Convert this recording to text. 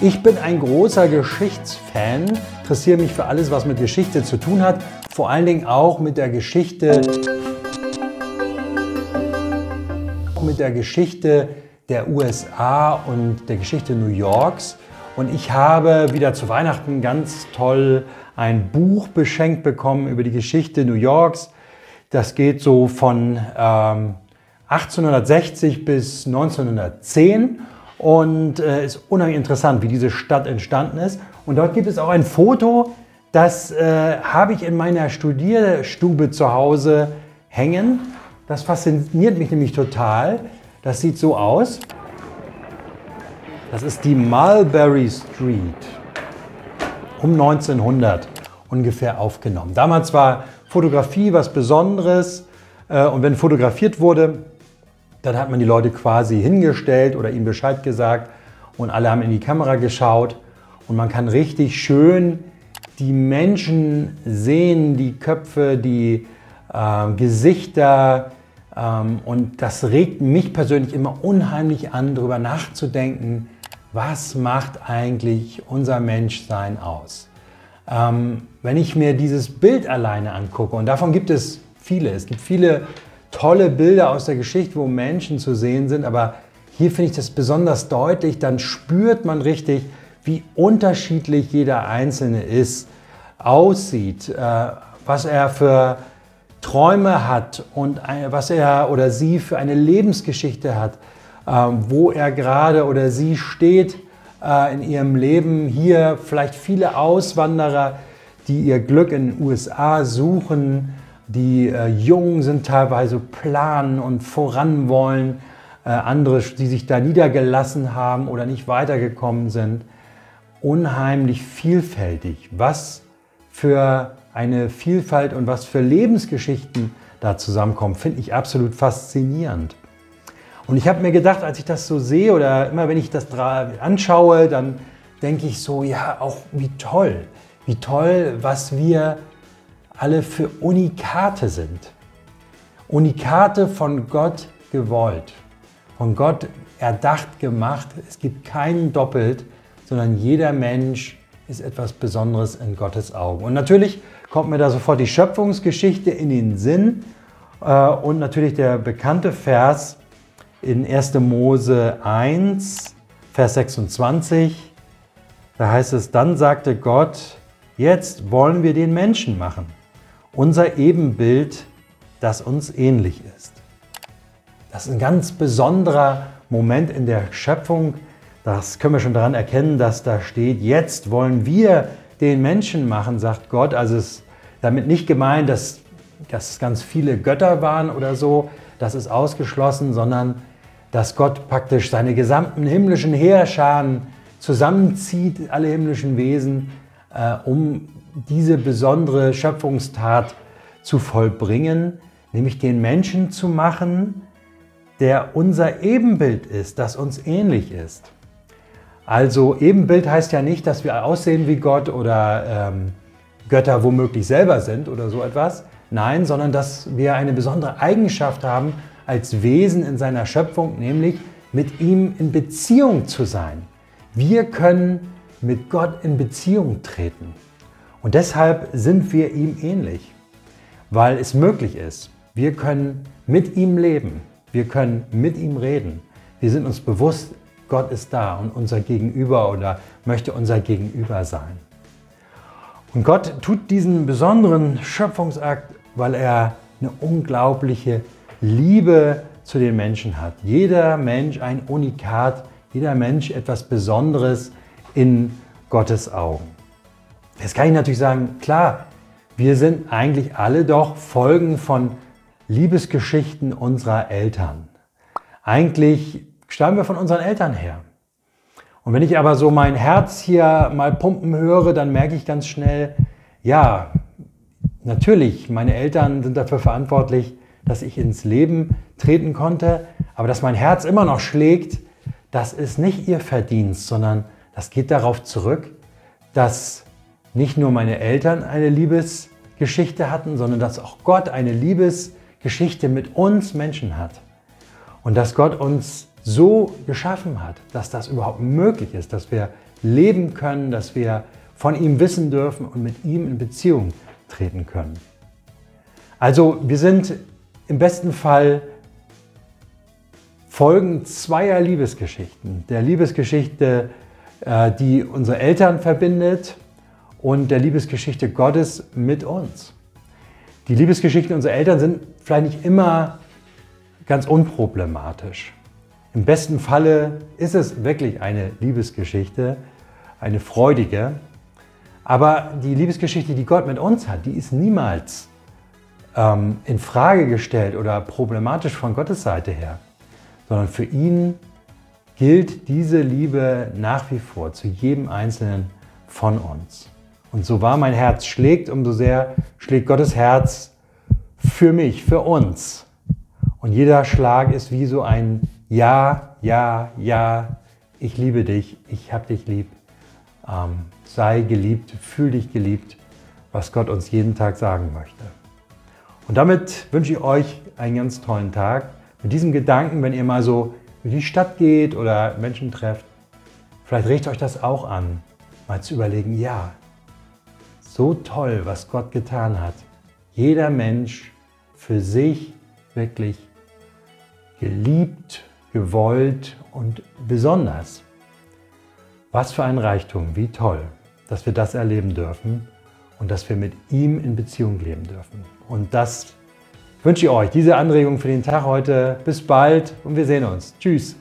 Ich bin ein großer Geschichtsfan, interessiere mich für alles, was mit Geschichte zu tun hat, vor allen Dingen auch mit der Geschichte mit der Geschichte der USA und der Geschichte New Yorks. Und ich habe wieder zu Weihnachten ganz toll ein Buch beschenkt bekommen über die Geschichte New Yorks. Das geht so von ähm, 1860 bis 1910 und äh, ist unheimlich interessant, wie diese Stadt entstanden ist. Und dort gibt es auch ein Foto, das äh, habe ich in meiner Studierstube zu Hause hängen. Das fasziniert mich nämlich total. Das sieht so aus. Das ist die Mulberry Street um 1900 ungefähr aufgenommen. Damals war Fotografie was Besonderes äh, und wenn fotografiert wurde, dann hat man die Leute quasi hingestellt oder ihnen Bescheid gesagt und alle haben in die Kamera geschaut und man kann richtig schön die Menschen sehen, die Köpfe, die äh, Gesichter ähm, und das regt mich persönlich immer unheimlich an, darüber nachzudenken, was macht eigentlich unser Menschsein aus. Ähm, wenn ich mir dieses Bild alleine angucke, und davon gibt es viele, es gibt viele tolle Bilder aus der Geschichte, wo Menschen zu sehen sind, aber hier finde ich das besonders deutlich, dann spürt man richtig, wie unterschiedlich jeder Einzelne ist, aussieht, äh, was er für Träume hat und was er oder sie für eine Lebensgeschichte hat, äh, wo er gerade oder sie steht äh, in ihrem Leben. Hier vielleicht viele Auswanderer, die ihr Glück in den USA suchen, die äh, jung sind, teilweise planen und voran wollen, äh, andere, die sich da niedergelassen haben oder nicht weitergekommen sind. Unheimlich vielfältig. Was für eine Vielfalt und was für Lebensgeschichten da zusammenkommen, finde ich absolut faszinierend. Und ich habe mir gedacht, als ich das so sehe oder immer wenn ich das anschaue, dann denke ich so, ja, auch wie toll, wie toll, was wir alle für Unikate sind. Unikate von Gott gewollt, von Gott erdacht gemacht. Es gibt keinen doppelt, sondern jeder Mensch ist etwas Besonderes in Gottes Augen. Und natürlich kommt mir da sofort die Schöpfungsgeschichte in den Sinn äh, und natürlich der bekannte Vers in 1. Mose 1, Vers 26. Da heißt es, dann sagte Gott, jetzt wollen wir den Menschen machen unser Ebenbild, das uns ähnlich ist. Das ist ein ganz besonderer Moment in der Schöpfung. Das können wir schon daran erkennen, dass da steht, jetzt wollen wir den Menschen machen, sagt Gott. Also ist damit nicht gemeint, dass, dass es ganz viele Götter waren oder so, das ist ausgeschlossen, sondern dass Gott praktisch seine gesamten himmlischen Heerscharen zusammenzieht, alle himmlischen Wesen, äh, um diese besondere Schöpfungstat zu vollbringen, nämlich den Menschen zu machen, der unser Ebenbild ist, das uns ähnlich ist. Also Ebenbild heißt ja nicht, dass wir aussehen wie Gott oder ähm, Götter womöglich selber sind oder so etwas. Nein, sondern dass wir eine besondere Eigenschaft haben als Wesen in seiner Schöpfung, nämlich mit ihm in Beziehung zu sein. Wir können mit Gott in Beziehung treten. Und deshalb sind wir ihm ähnlich, weil es möglich ist. Wir können mit ihm leben, wir können mit ihm reden. Wir sind uns bewusst, Gott ist da und unser Gegenüber oder möchte unser Gegenüber sein. Und Gott tut diesen besonderen Schöpfungsakt, weil er eine unglaubliche Liebe zu den Menschen hat. Jeder Mensch ein Unikat, jeder Mensch etwas Besonderes in Gottes Augen. Jetzt kann ich natürlich sagen, klar, wir sind eigentlich alle doch Folgen von Liebesgeschichten unserer Eltern. Eigentlich stammen wir von unseren Eltern her. Und wenn ich aber so mein Herz hier mal pumpen höre, dann merke ich ganz schnell, ja, natürlich, meine Eltern sind dafür verantwortlich, dass ich ins Leben treten konnte, aber dass mein Herz immer noch schlägt, das ist nicht ihr Verdienst, sondern das geht darauf zurück, dass nicht nur meine Eltern eine Liebesgeschichte hatten, sondern dass auch Gott eine Liebesgeschichte mit uns Menschen hat. Und dass Gott uns so geschaffen hat, dass das überhaupt möglich ist, dass wir leben können, dass wir von ihm wissen dürfen und mit ihm in Beziehung treten können. Also wir sind im besten Fall Folgen zweier Liebesgeschichten. Der Liebesgeschichte, die unsere Eltern verbindet und der Liebesgeschichte Gottes mit uns. Die Liebesgeschichten unserer Eltern sind vielleicht nicht immer ganz unproblematisch. Im besten Falle ist es wirklich eine Liebesgeschichte, eine freudige. Aber die Liebesgeschichte, die Gott mit uns hat, die ist niemals ähm, in Frage gestellt oder problematisch von Gottes Seite her, sondern für ihn gilt diese Liebe nach wie vor zu jedem Einzelnen von uns. Und so wahr mein Herz schlägt, umso sehr schlägt Gottes Herz für mich, für uns. Und jeder Schlag ist wie so ein Ja, Ja, Ja, ich liebe dich, ich hab dich lieb. Ähm, sei geliebt, fühl dich geliebt, was Gott uns jeden Tag sagen möchte. Und damit wünsche ich euch einen ganz tollen Tag. Mit diesem Gedanken, wenn ihr mal so in die Stadt geht oder Menschen trefft, vielleicht regt euch das auch an, mal zu überlegen, ja, so toll, was Gott getan hat. Jeder Mensch für sich wirklich geliebt, gewollt und besonders. Was für ein Reichtum, wie toll, dass wir das erleben dürfen und dass wir mit ihm in Beziehung leben dürfen. Und das wünsche ich euch, diese Anregung für den Tag heute. Bis bald und wir sehen uns. Tschüss.